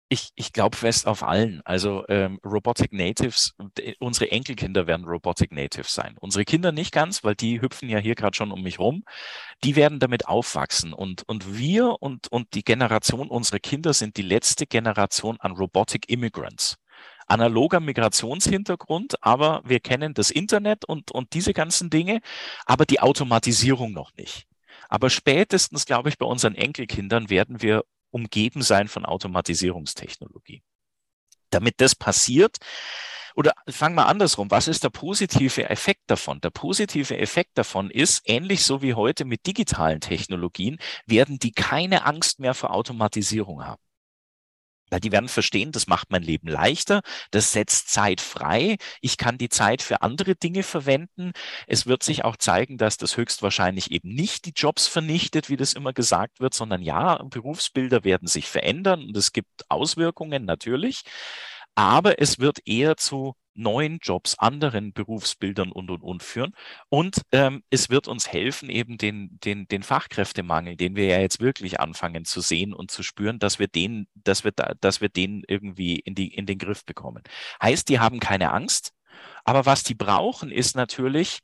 Ich, ich glaube fest auf allen. Also ähm, Robotic Natives, unsere Enkelkinder werden Robotic Natives sein. Unsere Kinder nicht ganz, weil die hüpfen ja hier gerade schon um mich rum. Die werden damit aufwachsen. Und, und wir und, und die Generation unserer Kinder sind die letzte Generation an Robotic Immigrants analoger Migrationshintergrund, aber wir kennen das Internet und, und diese ganzen Dinge, aber die Automatisierung noch nicht. Aber spätestens, glaube ich, bei unseren Enkelkindern werden wir umgeben sein von Automatisierungstechnologie. Damit das passiert, oder fangen wir andersrum, was ist der positive Effekt davon? Der positive Effekt davon ist, ähnlich so wie heute mit digitalen Technologien, werden die keine Angst mehr vor Automatisierung haben. Weil die werden verstehen, das macht mein Leben leichter, das setzt Zeit frei, ich kann die Zeit für andere Dinge verwenden. Es wird sich auch zeigen, dass das höchstwahrscheinlich eben nicht die Jobs vernichtet, wie das immer gesagt wird, sondern ja, Berufsbilder werden sich verändern und es gibt Auswirkungen natürlich, aber es wird eher zu neuen Jobs, anderen Berufsbildern und und und führen. Und ähm, es wird uns helfen, eben den, den, den Fachkräftemangel, den wir ja jetzt wirklich anfangen zu sehen und zu spüren, dass wir den, dass wir da, dass wir den irgendwie in die, in den Griff bekommen. Heißt, die haben keine Angst. Aber was die brauchen, ist natürlich,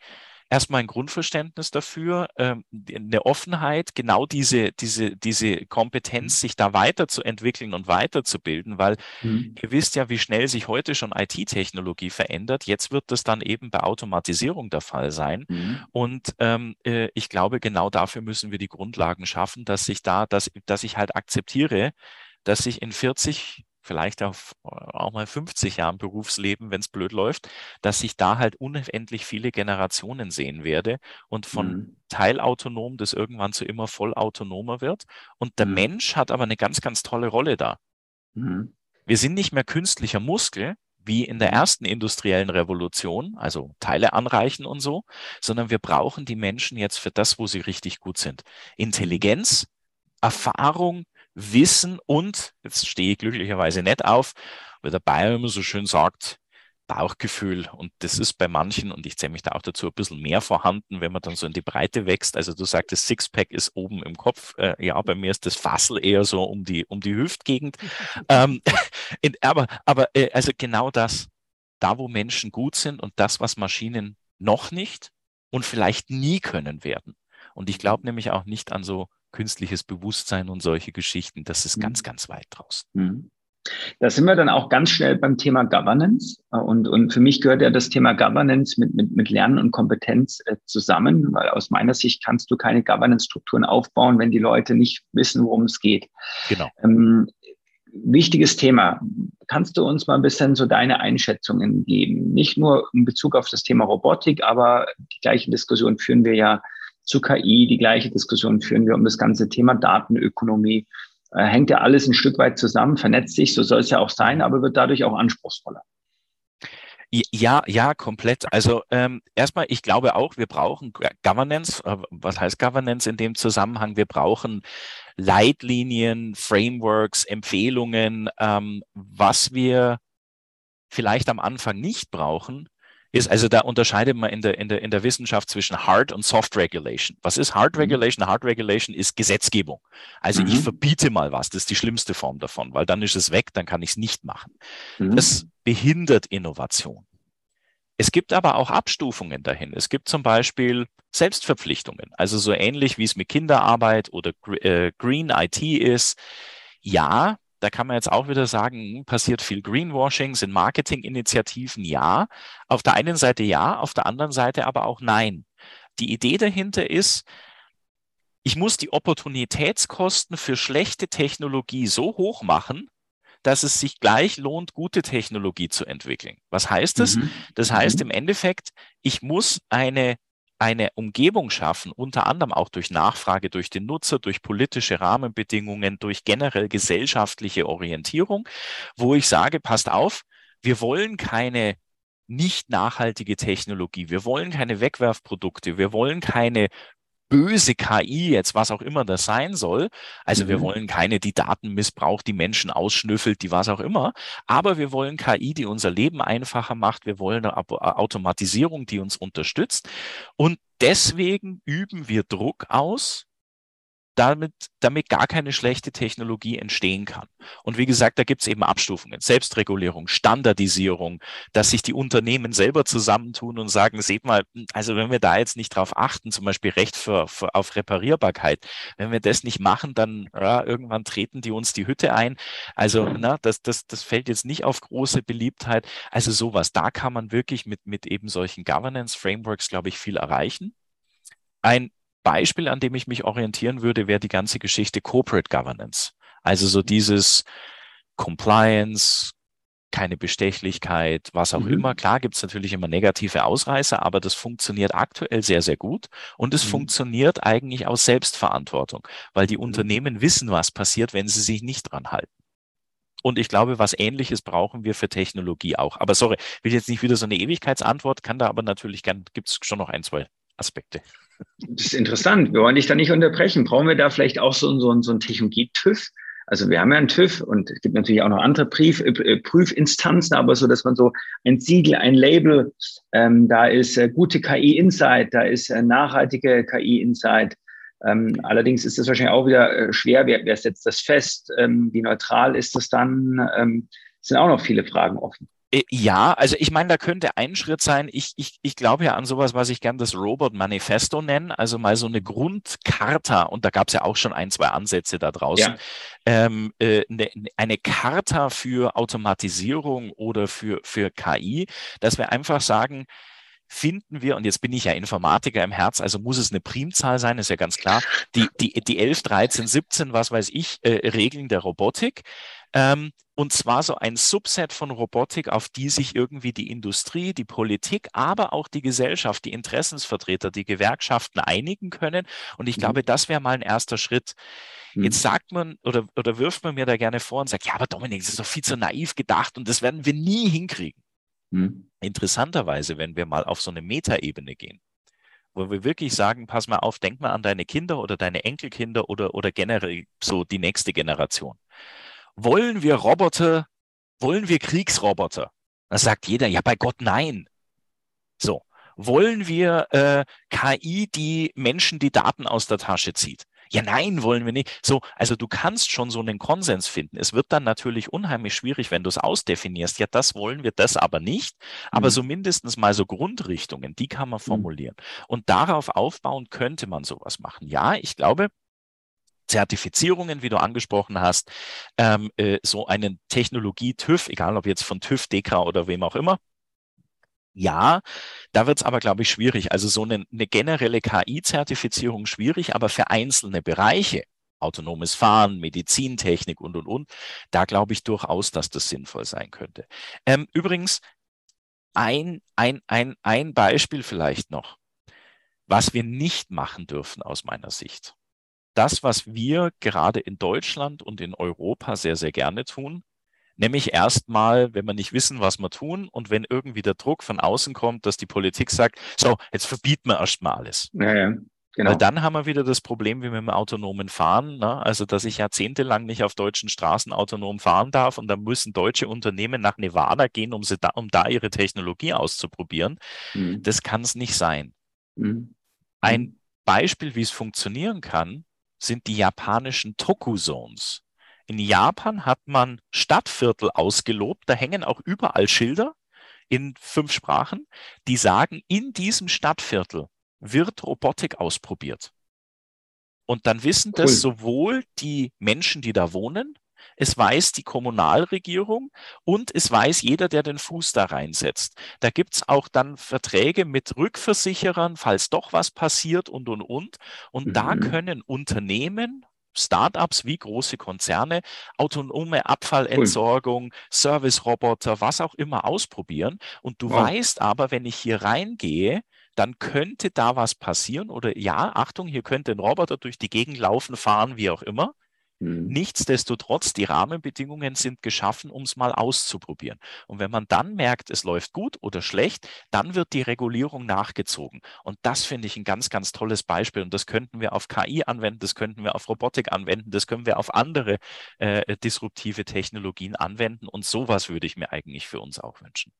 erstmal ein Grundverständnis dafür, ähm, eine Offenheit, genau diese, diese, diese Kompetenz, sich da weiterzuentwickeln und weiterzubilden, weil mhm. ihr wisst ja, wie schnell sich heute schon IT-Technologie verändert. Jetzt wird das dann eben bei Automatisierung der Fall sein. Mhm. Und ähm, äh, ich glaube, genau dafür müssen wir die Grundlagen schaffen, dass ich da, dass, dass ich halt akzeptiere, dass ich in 40 vielleicht auf auch mal 50 Jahren Berufsleben, wenn es blöd läuft, dass ich da halt unendlich viele Generationen sehen werde und von mhm. teilautonom das irgendwann zu immer vollautonomer wird. Und der mhm. Mensch hat aber eine ganz, ganz tolle Rolle da. Mhm. Wir sind nicht mehr künstlicher Muskel, wie in der mhm. ersten industriellen Revolution, also Teile anreichen und so, sondern wir brauchen die Menschen jetzt für das, wo sie richtig gut sind. Intelligenz, Erfahrung, Wissen und, jetzt stehe ich glücklicherweise nicht auf, weil der Bayer immer so schön sagt, Bauchgefühl. Und das ist bei manchen, und ich zähle mich da auch dazu, ein bisschen mehr vorhanden, wenn man dann so in die Breite wächst. Also du sagtest, Sixpack ist oben im Kopf. Äh, ja, bei mir ist das Fassel eher so um die, um die Hüftgegend. ähm, in, aber aber äh, also genau das, da wo Menschen gut sind und das, was Maschinen noch nicht und vielleicht nie können werden. Und ich glaube nämlich auch nicht an so künstliches Bewusstsein und solche Geschichten, das ist mhm. ganz, ganz weit draußen. Mhm. Da sind wir dann auch ganz schnell beim Thema Governance. Und, und für mich gehört ja das Thema Governance mit, mit, mit Lernen und Kompetenz äh, zusammen, weil aus meiner Sicht kannst du keine Governance-Strukturen aufbauen, wenn die Leute nicht wissen, worum es geht. Genau. Ähm, wichtiges Thema. Kannst du uns mal ein bisschen so deine Einschätzungen geben? Nicht nur in Bezug auf das Thema Robotik, aber die gleiche Diskussion führen wir ja zu KI. Die gleiche Diskussion führen wir um das ganze Thema Datenökonomie. Äh, hängt ja alles ein Stück weit zusammen, vernetzt sich, so soll es ja auch sein, aber wird dadurch auch anspruchsvoller. Ja, ja, komplett. Also ähm, erstmal, ich glaube auch, wir brauchen Governance. Äh, was heißt Governance in dem Zusammenhang? Wir brauchen Leitlinien, Frameworks, Empfehlungen. Ähm, was wir vielleicht am Anfang nicht brauchen, ist, also da unterscheidet man in der, in der, in der Wissenschaft zwischen Hard und Soft Regulation. Was ist Hard mhm. Regulation? Hard Regulation ist Gesetzgebung. Also mhm. ich verbiete mal was. Das ist die schlimmste Form davon, weil dann ist es weg, dann kann ich es nicht machen. Mhm. Das behindert Innovation. Es gibt aber auch Abstufungen dahin. Es gibt zum Beispiel Selbstverpflichtungen, also so ähnlich wie es mit Kinderarbeit oder äh, Green IT ist. Ja, da kann man jetzt auch wieder sagen, passiert viel Greenwashing, sind Marketinginitiativen? Ja. Auf der einen Seite ja, auf der anderen Seite aber auch nein. Die Idee dahinter ist, ich muss die Opportunitätskosten für schlechte Technologie so hoch machen, dass es sich gleich lohnt, gute Technologie zu entwickeln. Was heißt das? Mhm. Das heißt mhm. im Endeffekt, ich muss eine eine Umgebung schaffen, unter anderem auch durch Nachfrage durch den Nutzer, durch politische Rahmenbedingungen, durch generell gesellschaftliche Orientierung, wo ich sage, passt auf, wir wollen keine nicht nachhaltige Technologie. Wir wollen keine Wegwerfprodukte. Wir wollen keine böse KI, jetzt was auch immer das sein soll. Also mhm. wir wollen keine, die Daten missbraucht, die Menschen ausschnüffelt, die was auch immer. Aber wir wollen KI, die unser Leben einfacher macht. Wir wollen eine Automatisierung, die uns unterstützt. Und deswegen üben wir Druck aus, damit, damit gar keine schlechte Technologie entstehen kann. Und wie gesagt, da gibt es eben Abstufungen, Selbstregulierung, Standardisierung, dass sich die Unternehmen selber zusammentun und sagen, seht mal, also wenn wir da jetzt nicht drauf achten, zum Beispiel Recht für, für auf Reparierbarkeit, wenn wir das nicht machen, dann ja, irgendwann treten die uns die Hütte ein. Also na, das, das, das fällt jetzt nicht auf große Beliebtheit. Also sowas, da kann man wirklich mit, mit eben solchen Governance-Frameworks, glaube ich, viel erreichen. Ein Beispiel, an dem ich mich orientieren würde, wäre die ganze Geschichte Corporate Governance. Also so dieses Compliance, keine Bestechlichkeit, was auch mhm. immer. Klar gibt es natürlich immer negative Ausreißer, aber das funktioniert aktuell sehr, sehr gut. Und es mhm. funktioniert eigentlich aus Selbstverantwortung, weil die mhm. Unternehmen wissen, was passiert, wenn sie sich nicht dran halten. und ich glaube, was Ähnliches brauchen wir für Technologie auch. Aber sorry, will jetzt nicht wieder so eine Ewigkeitsantwort, kann da aber natürlich gern, gibt es schon noch ein, zwei Aspekte. Das ist interessant. Wir wollen dich da nicht unterbrechen. Brauchen wir da vielleicht auch so, so, so ein Technologie-TÜV? Also wir haben ja einen TÜV und es gibt natürlich auch noch andere Brief, äh, Prüfinstanzen, aber so, dass man so ein Siegel, ein Label, ähm, da ist äh, gute KI-Insight, da ist äh, nachhaltige KI-Insight. Ähm, allerdings ist es wahrscheinlich auch wieder äh, schwer, wer, wer setzt das fest, ähm, wie neutral ist das dann? Ähm, sind auch noch viele Fragen offen. Äh, ja, also ich meine, da könnte ein Schritt sein, ich, ich, ich glaube ja an sowas, was ich gern das Robot Manifesto nenne, also mal so eine Grundcharta, und da gab es ja auch schon ein, zwei Ansätze da draußen, ja. ähm, äh, eine, eine Charta für Automatisierung oder für, für KI, dass wir einfach sagen, finden wir, und jetzt bin ich ja Informatiker im Herz, also muss es eine Primzahl sein, ist ja ganz klar, die, die, die 11, 13, 17, was weiß ich, äh, Regeln der Robotik. Ähm, und zwar so ein Subset von Robotik, auf die sich irgendwie die Industrie, die Politik, aber auch die Gesellschaft, die Interessensvertreter, die Gewerkschaften einigen können. Und ich mhm. glaube, das wäre mal ein erster Schritt. Mhm. Jetzt sagt man oder, oder wirft man mir da gerne vor und sagt, ja, aber Dominik, das ist doch viel zu naiv gedacht und das werden wir nie hinkriegen. Mhm. Interessanterweise, wenn wir mal auf so eine Metaebene gehen, wo wir wirklich sagen, pass mal auf, denk mal an deine Kinder oder deine Enkelkinder oder, oder generell so die nächste Generation wollen wir Roboter, wollen wir Kriegsroboter? Da sagt jeder, ja, bei Gott nein. So, wollen wir äh, KI, die Menschen die Daten aus der Tasche zieht? Ja, nein, wollen wir nicht. So, also du kannst schon so einen Konsens finden. Es wird dann natürlich unheimlich schwierig, wenn du es ausdefinierst. Ja, das wollen wir, das aber nicht. Aber mhm. so mindestens mal so Grundrichtungen, die kann man mhm. formulieren. Mhm. Und darauf aufbauen könnte man sowas machen. Ja, ich glaube, Zertifizierungen, wie du angesprochen hast, ähm, äh, so einen Technologie-TÜV, egal ob jetzt von TÜV, DEKRA oder wem auch immer. Ja, da wird es aber, glaube ich, schwierig. Also so eine, eine generelle KI-Zertifizierung schwierig, aber für einzelne Bereiche, autonomes Fahren, Medizintechnik und, und, und, da glaube ich durchaus, dass das sinnvoll sein könnte. Ähm, übrigens, ein, ein, ein, ein Beispiel vielleicht noch, was wir nicht machen dürfen aus meiner Sicht das, was wir gerade in Deutschland und in Europa sehr, sehr gerne tun. Nämlich erstmal, wenn wir nicht wissen, was wir tun und wenn irgendwie der Druck von außen kommt, dass die Politik sagt, so, jetzt verbieten wir erstmal alles. Ja, ja. Genau. Weil dann haben wir wieder das Problem wie mit dem autonomen Fahren, ne? also dass ich jahrzehntelang nicht auf deutschen Straßen autonom fahren darf und dann müssen deutsche Unternehmen nach Nevada gehen, um, sie da, um da ihre Technologie auszuprobieren. Mhm. Das kann es nicht sein. Mhm. Ein Beispiel, wie es funktionieren kann, sind die japanischen Toku-Zones. In Japan hat man Stadtviertel ausgelobt, da hängen auch überall Schilder in fünf Sprachen, die sagen, in diesem Stadtviertel wird Robotik ausprobiert. Und dann wissen cool. das sowohl die Menschen, die da wohnen, es weiß die Kommunalregierung und es weiß jeder, der den Fuß da reinsetzt. Da gibt es auch dann Verträge mit Rückversicherern, falls doch was passiert und, und, und. Und mhm. da können Unternehmen, Startups wie große Konzerne autonome Abfallentsorgung, cool. Service-Roboter, was auch immer ausprobieren. Und du wow. weißt aber, wenn ich hier reingehe, dann könnte da was passieren oder ja, Achtung, hier könnte ein Roboter durch die Gegend laufen, fahren, wie auch immer. Mhm. Nichtsdestotrotz, die Rahmenbedingungen sind geschaffen, um es mal auszuprobieren. Und wenn man dann merkt, es läuft gut oder schlecht, dann wird die Regulierung nachgezogen. Und das finde ich ein ganz, ganz tolles Beispiel. Und das könnten wir auf KI anwenden, das könnten wir auf Robotik anwenden, das können wir auf andere äh, disruptive Technologien anwenden. Und sowas würde ich mir eigentlich für uns auch wünschen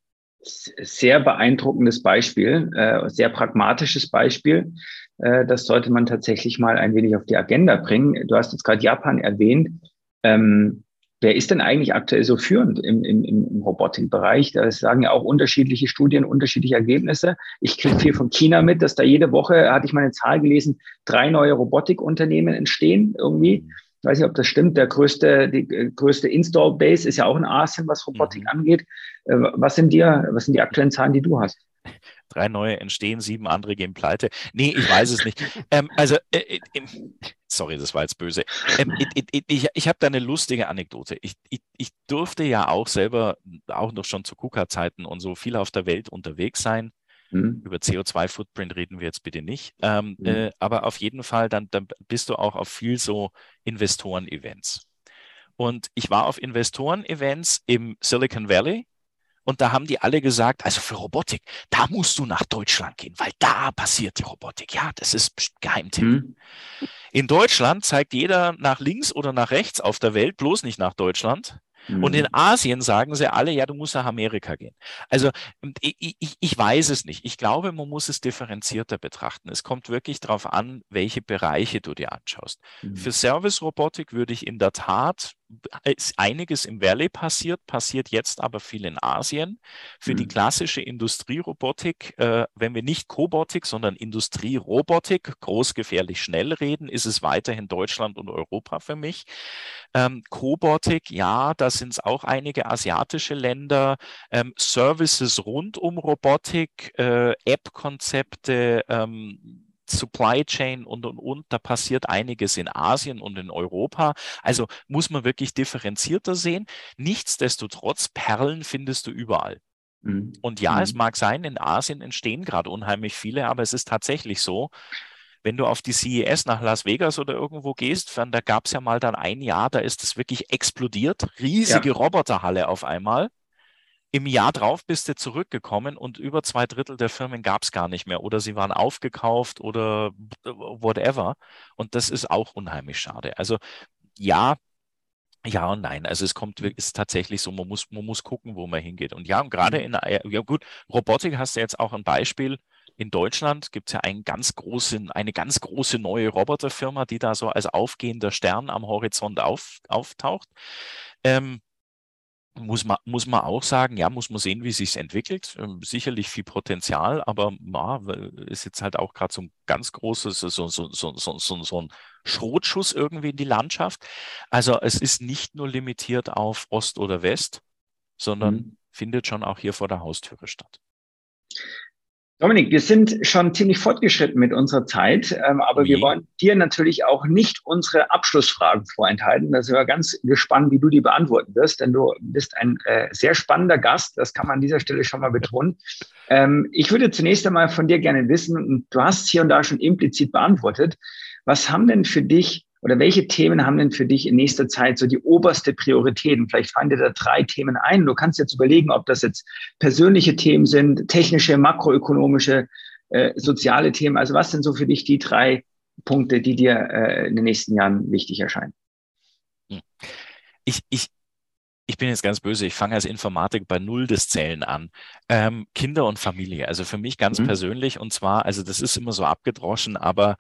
sehr beeindruckendes Beispiel, äh, sehr pragmatisches Beispiel. Äh, das sollte man tatsächlich mal ein wenig auf die Agenda bringen. Du hast jetzt gerade Japan erwähnt. Ähm, wer ist denn eigentlich aktuell so führend im, im, im Robotikbereich? Da sagen ja auch unterschiedliche Studien, unterschiedliche Ergebnisse. Ich kriege viel von China mit, dass da jede Woche, hatte ich mal eine Zahl gelesen, drei neue Robotikunternehmen entstehen irgendwie. Ich weiß nicht, ob das stimmt. Der größte, die äh, größte Install-Base ist ja auch in Asien, was Robotik mhm. angeht. Äh, was sind dir, was sind die aktuellen Zahlen, die du hast? Drei neue entstehen, sieben andere gehen pleite. Nee, ich weiß es nicht. ähm, also, äh, äh, sorry, das war jetzt böse. Ähm, ich ich, ich habe da eine lustige Anekdote. Ich, ich, ich durfte ja auch selber, auch noch schon zu KUKA-Zeiten und so viel auf der Welt unterwegs sein. Mhm. Über CO2-Footprint reden wir jetzt bitte nicht. Ähm, mhm. äh, aber auf jeden Fall, dann, dann bist du auch auf viel so Investoren-Events. Und ich war auf Investoren-Events im Silicon Valley und da haben die alle gesagt, also für Robotik, da musst du nach Deutschland gehen, weil da passiert die Robotik. Ja, das ist Geheimtipp. Mhm. In Deutschland zeigt jeder nach links oder nach rechts auf der Welt, bloß nicht nach Deutschland. Und in mhm. Asien sagen sie alle, ja, du musst nach Amerika gehen. Also ich, ich, ich weiß es nicht. Ich glaube, man muss es differenzierter betrachten. Es kommt wirklich darauf an, welche Bereiche du dir anschaust. Mhm. Für Service-Robotik würde ich in der Tat ist einiges im Valley passiert, passiert jetzt aber viel in Asien. Für mhm. die klassische Industrierobotik, äh, wenn wir nicht Kobotik, sondern Industrierobotik, groß, gefährlich, schnell reden, ist es weiterhin Deutschland und Europa für mich. Ähm, Kobotik, ja, da sind es auch einige asiatische Länder. Ähm, Services rund um Robotik, äh, App-Konzepte, ähm, Supply Chain und, und, und. Da passiert einiges in Asien und in Europa. Also muss man wirklich differenzierter sehen. Nichtsdestotrotz, Perlen findest du überall. Mhm. Und ja, mhm. es mag sein, in Asien entstehen gerade unheimlich viele, aber es ist tatsächlich so, wenn du auf die CES nach Las Vegas oder irgendwo gehst, da gab es ja mal dann ein Jahr, da ist es wirklich explodiert. Riesige ja. Roboterhalle auf einmal. Im Jahr drauf bist du zurückgekommen und über zwei Drittel der Firmen gab es gar nicht mehr oder sie waren aufgekauft oder whatever. Und das ist auch unheimlich schade. Also ja, ja und nein. Also es kommt, ist tatsächlich so, man muss, man muss gucken, wo man hingeht. Und ja, und gerade mhm. in, ja gut, Robotik hast du jetzt auch ein Beispiel. In Deutschland gibt es ja einen ganz großen, eine ganz große neue Roboterfirma, die da so als aufgehender Stern am Horizont auf, auftaucht. Ähm, muss man, muss man auch sagen, ja, muss man sehen, wie es sich entwickelt. Ähm, sicherlich viel Potenzial, aber ja, ist jetzt halt auch gerade so ein ganz großes, so, so, so, so, so, so ein Schrotschuss irgendwie in die Landschaft. Also es ist nicht nur limitiert auf Ost oder West, sondern mhm. findet schon auch hier vor der Haustüre statt. Dominik, wir sind schon ziemlich fortgeschritten mit unserer Zeit, ähm, aber Wie? wir wollen dir natürlich auch nicht unsere Abschlussfragen vorenthalten. Da sind wir ganz gespannt, wie du die beantworten wirst, denn du bist ein äh, sehr spannender Gast. Das kann man an dieser Stelle schon mal betonen. Ähm, ich würde zunächst einmal von dir gerne wissen, und du hast hier und da schon implizit beantwortet, was haben denn für dich oder welche Themen haben denn für dich in nächster Zeit so die oberste Priorität? Und vielleicht fallen dir da drei Themen ein. Du kannst jetzt überlegen, ob das jetzt persönliche Themen sind, technische, makroökonomische, äh, soziale Themen. Also was sind so für dich die drei Punkte, die dir äh, in den nächsten Jahren wichtig erscheinen? Hm. Ich, ich, ich bin jetzt ganz böse, ich fange als Informatik bei Null des Zählen an. Ähm, Kinder und Familie, also für mich ganz mhm. persönlich und zwar, also das ist immer so abgedroschen, aber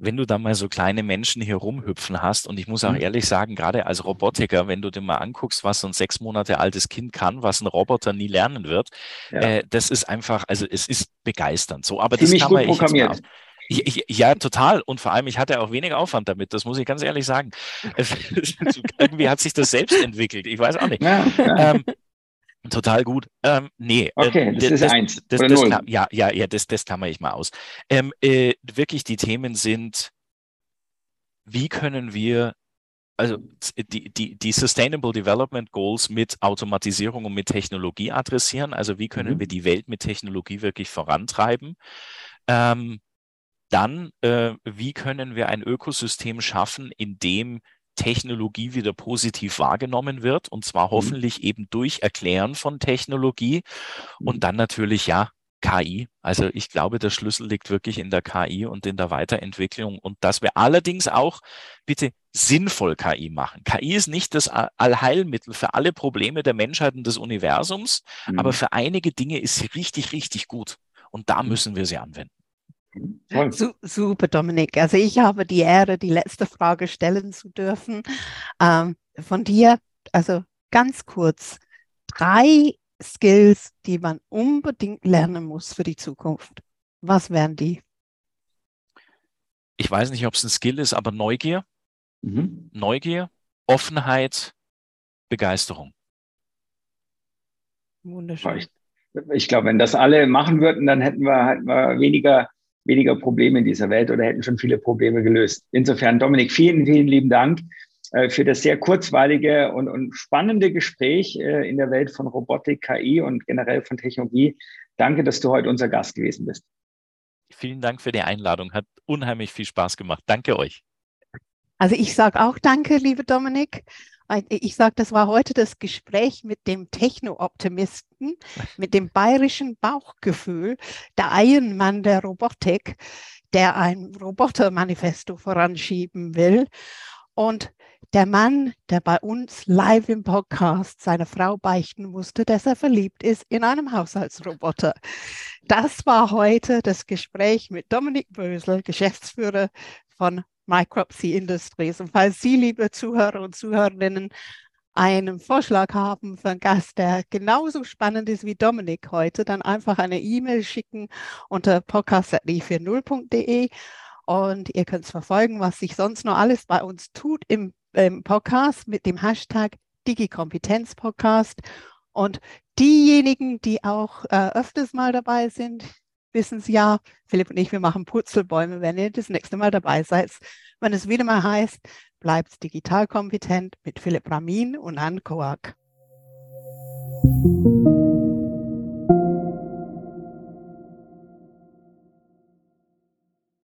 wenn du da mal so kleine Menschen hier rumhüpfen hast, und ich muss auch mhm. ehrlich sagen, gerade als Robotiker, wenn du dir mal anguckst, was so ein sechs Monate altes Kind kann, was ein Roboter nie lernen wird, ja. äh, das ist einfach, also es ist begeisternd. So, aber Ziemlich das kann man gut programmiert. Ich, ich, ja, total. Und vor allem, ich hatte auch wenig Aufwand damit, das muss ich ganz ehrlich sagen. Irgendwie hat sich das selbst entwickelt. Ich weiß auch nicht. Ja, ja. Ähm, Total gut. Ähm, nee. Äh, okay, das, das ist eins. Das, das, das, ja, ja, ja, das, das klammer ich mal aus. Ähm, äh, wirklich, die Themen sind, wie können wir, also die, die, die Sustainable Development Goals mit Automatisierung und mit Technologie adressieren. Also wie können mhm. wir die Welt mit Technologie wirklich vorantreiben? Ähm, dann, äh, wie können wir ein Ökosystem schaffen, in dem Technologie wieder positiv wahrgenommen wird und zwar mhm. hoffentlich eben durch Erklären von Technologie und mhm. dann natürlich ja KI. Also ich glaube, der Schlüssel liegt wirklich in der KI und in der Weiterentwicklung und dass wir allerdings auch bitte sinnvoll KI machen. KI ist nicht das Allheilmittel für alle Probleme der Menschheit und des Universums, mhm. aber für einige Dinge ist sie richtig, richtig gut und da mhm. müssen wir sie anwenden. Su super, Dominik. Also ich habe die Ehre, die letzte Frage stellen zu dürfen. Ähm, von dir, also ganz kurz, drei Skills, die man unbedingt lernen muss für die Zukunft. Was wären die? Ich weiß nicht, ob es ein Skill ist, aber Neugier. Mhm. Neugier, Offenheit, Begeisterung. Wunderschön. Ich, ich glaube, wenn das alle machen würden, dann hätten wir, hätten wir weniger weniger Probleme in dieser Welt oder hätten schon viele Probleme gelöst. Insofern, Dominik, vielen, vielen lieben Dank äh, für das sehr kurzweilige und, und spannende Gespräch äh, in der Welt von Robotik, KI und generell von Technologie. Danke, dass du heute unser Gast gewesen bist. Vielen Dank für die Einladung. Hat unheimlich viel Spaß gemacht. Danke euch. Also ich sage auch danke, liebe Dominik. Ich sage, das war heute das Gespräch mit dem Techno-Optimisten, mit dem bayerischen Bauchgefühl, der Ironman der Robotik, der ein Roboter-Manifesto voranschieben will. Und der Mann, der bei uns live im Podcast seiner Frau beichten musste, dass er verliebt ist in einem Haushaltsroboter. Das war heute das Gespräch mit Dominik Bösel, Geschäftsführer von Micropsy Industries. Und falls Sie, liebe Zuhörer und Zuhörerinnen, einen Vorschlag haben für einen Gast, der genauso spannend ist wie Dominik heute, dann einfach eine E-Mail schicken unter podcast.die40.de und ihr könnt verfolgen, was sich sonst noch alles bei uns tut im ähm, Podcast mit dem Hashtag Digikompetenzpodcast. Podcast. Und diejenigen, die auch äh, öfters mal dabei sind, wissen es ja, Philipp und ich, wir machen Purzelbäume, wenn ihr das nächste Mal dabei seid. Wenn es wieder mal heißt, bleibt digital kompetent mit Philipp Ramin und Anne Koak.